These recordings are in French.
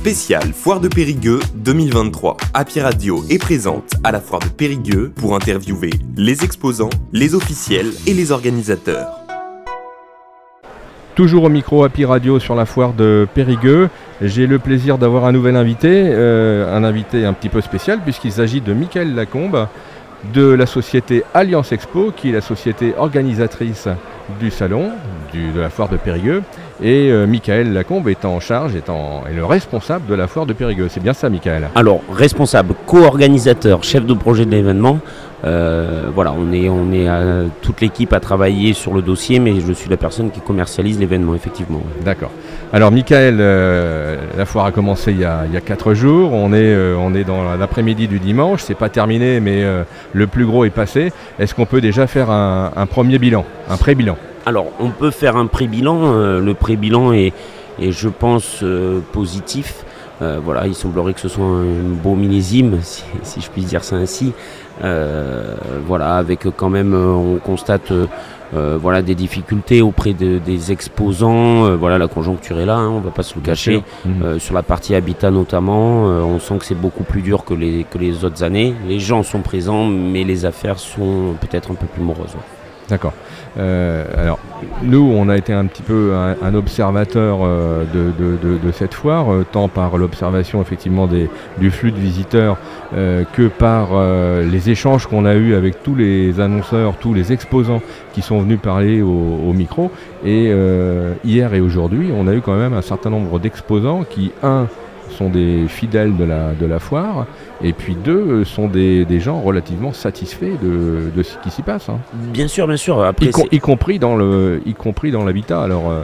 Spécial Foire de Périgueux 2023. Happy Radio est présente à la Foire de Périgueux pour interviewer les exposants, les officiels et les organisateurs. Toujours au micro Happy Radio sur la foire de Périgueux. J'ai le plaisir d'avoir un nouvel invité, euh, un invité un petit peu spécial puisqu'il s'agit de Michael Lacombe de la société Alliance Expo qui est la société organisatrice du salon, de la foire de Périgueux. Et euh, Michael Lacombe est en charge, est, le responsable de la foire de Périgueux. C'est bien ça, Michael Alors, responsable, co-organisateur, chef de projet de l'événement. Euh, voilà, on est, on est toute l'équipe à travailler sur le dossier, mais je suis la personne qui commercialise l'événement, effectivement. D'accord. Alors, Michael, euh, la foire a commencé il y a, il 4 jours. On est, on est dans l'après-midi du dimanche. C'est pas terminé, mais le plus gros est passé. Est-ce qu'on peut déjà faire un premier bilan, un pré-bilan? Alors, on peut faire un pré-bilan. Euh, le pré-bilan est, je pense, euh, positif. Euh, voilà, il semblerait que ce soit un beau millésime, si, je puis dire ça ainsi. voilà, avec quand même, on constate voilà, des difficultés auprès des exposants. voilà, la conjoncture est là, hein, on ne va pas se le cacher. Mmh. sur la partie habitat notamment, on sent que c'est beaucoup plus dur que les, que les autres années. Les gens sont présents, mais les affaires sont peut-être un peu plus moroses. D'accord. Euh, alors, nous, on a été un petit peu un, observateur euh, de, cette foire, euh, tant par l'observation effectivement du flux de visiteurs que par les échanges qu'on a eus avec tous les annonceurs, tous les exposants qui sont venus parler au, micro. Et hier et aujourd'hui, on a eu quand même un certain nombre d'exposants qui, un, sont des fidèles de la, de la foire, et puis deux euh, sont des, des gens relativement satisfaits de, de ce qui s'y passe. Hein. Bien sûr, bien sûr. Après, y, compris dans le, y compris dans l'habitat. Alors euh,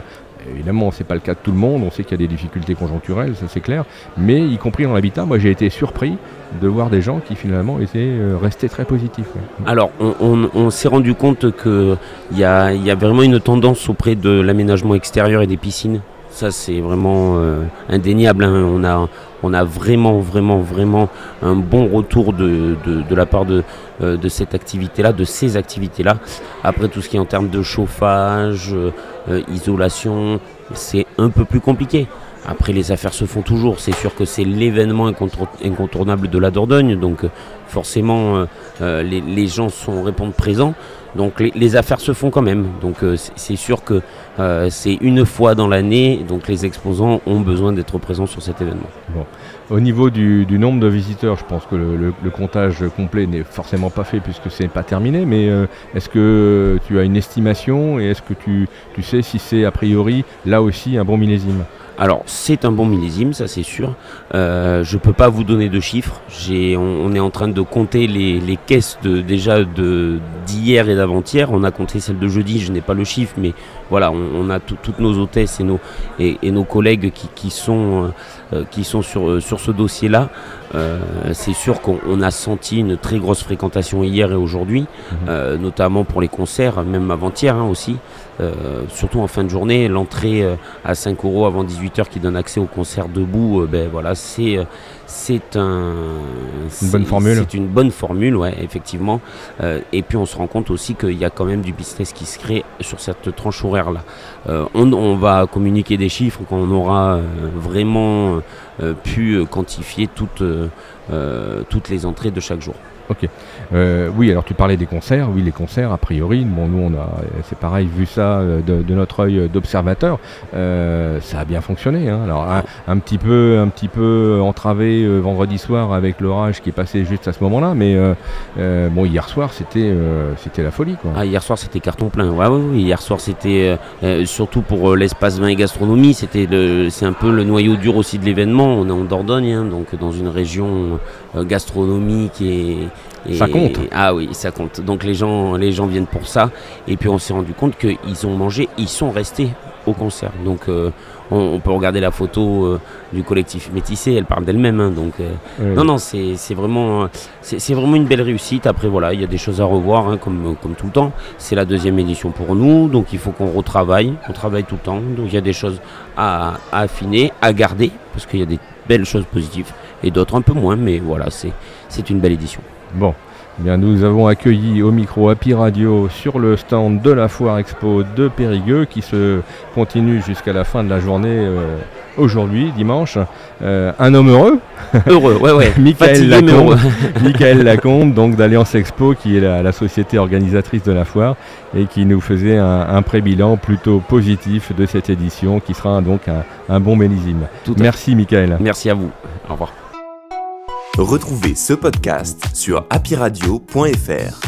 évidemment, c'est pas le cas de tout le monde. On sait qu'il y a des difficultés conjoncturelles, ça c'est clair. Mais y compris dans l'habitat, moi j'ai été surpris de voir des gens qui finalement étaient euh, restés très positifs. Alors, on, on, s'est rendu compte qu'il y a, y a vraiment une tendance auprès de l'aménagement extérieur et des piscines ça, c'est vraiment euh, indéniable. Hein. On, a, vraiment, vraiment, vraiment un bon retour de, la part de, euh, de cette activité-là, de ces activités-là. Après, tout ce qui est en termes de chauffage, euh, isolation, c'est un peu plus compliqué. Après, les affaires se font toujours. C'est sûr que c'est l'événement incontournable de la Dordogne. Donc, forcément, les, gens sont, répondent présents. Donc les, affaires se font quand même. Donc euh, c'est sûr que euh, c'est une fois dans l'année, donc les exposants ont besoin d'être présents sur cet événement. Au niveau du, nombre de visiteurs, je pense que le, comptage complet n'est forcément pas fait puisque ce n'est pas terminé, mais euh, est-ce que tu as une estimation et est-ce que tu, tu sais si c'est a priori là aussi un bon millésime? Alors c'est un bon millésime, ça c'est sûr. Euh, je ne peux pas vous donner de chiffres. On, est en train de compter les, caisses de, déjà d'hier et d'avant-hier. On a compté celle de jeudi, je n'ai pas le chiffre, mais voilà, on, a toutes nos hôtesses et nos, et, nos collègues qui, sont, euh, qui sont sur, sur ce dossier-là. Euh, c'est sûr qu'on a senti une très grosse fréquentation hier et aujourd'hui, mhm. notamment pour les concerts, même avant-hier hein, aussi. Euh, surtout en fin de journée, l'entrée euh, à 5 euros avant 18h qui donne accès au concert debout, euh, ben voilà, c'est c'est un, une bonne formule. C'est une bonne formule, ouais, effectivement. et puis on se compte aussi qu'il y a quand même du business qui se crée sur cette tranche horaire là. On, on, va communiquer des chiffres quand on aura vraiment pu quantifier toutes toutes les entrées de chaque jour. Ok. Euh, oui, alors tu parlais des concerts. Oui, les concerts, a priori, bon, nous, on a, c'est pareil, vu ça euh, de, notre œil d'observateur, euh, ça a bien fonctionné. Hein. Alors, un, petit peu, un petit peu entravé vendredi soir avec l'orage qui est passé juste à ce moment-là, mais bon, hier soir, c'était, c'était la folie, quoi. Ah, hier soir, c'était carton plein. Ouais, oui, oui. Hier soir, c'était surtout pour l'espace vin et gastronomie, c'était c'est un peu le noyau dur aussi de l'événement. On est en Dordogne, hein, donc dans une région gastronomique et ça compte. Ah oui, ça compte. Donc les gens, les gens viennent pour ça. Et puis on s'est rendu compte qu'ils ont mangé, ils sont restés au concert. Donc euh, on, peut regarder la photo euh, du collectif métissé, elle parle d'elle-même. Hein. donc euh, non, non, c'est vraiment, c'est vraiment une belle réussite. Après voilà, il y a des choses à revoir, hein, comme, comme tout le temps. C'est la deuxième édition pour nous, donc il faut qu'on retravaille. On travaille tout le temps. Donc il y a des choses à, à affiner, à garder, parce qu'il y a des belles choses positives et d'autres un peu moins. Mais voilà, c'est une belle édition. Bon, bien, nous avons accueilli au micro Happy Radio sur le stand de la Foire Expo de Périgueux qui se continue jusqu'à la fin de la journée euh, aujourd'hui, dimanche. Euh, un homme heureux. Heureux, ouais, ouais. Michael Lacombe, Michael Lacombe, donc d'Alliance Expo, qui est la, société organisatrice de la foire et qui nous faisait un, pré-bilan plutôt positif de cette édition qui sera donc un, bon mélésime. Merci Michael. Merci à vous. Au revoir. Retrouvez ce podcast sur happyradio.fr.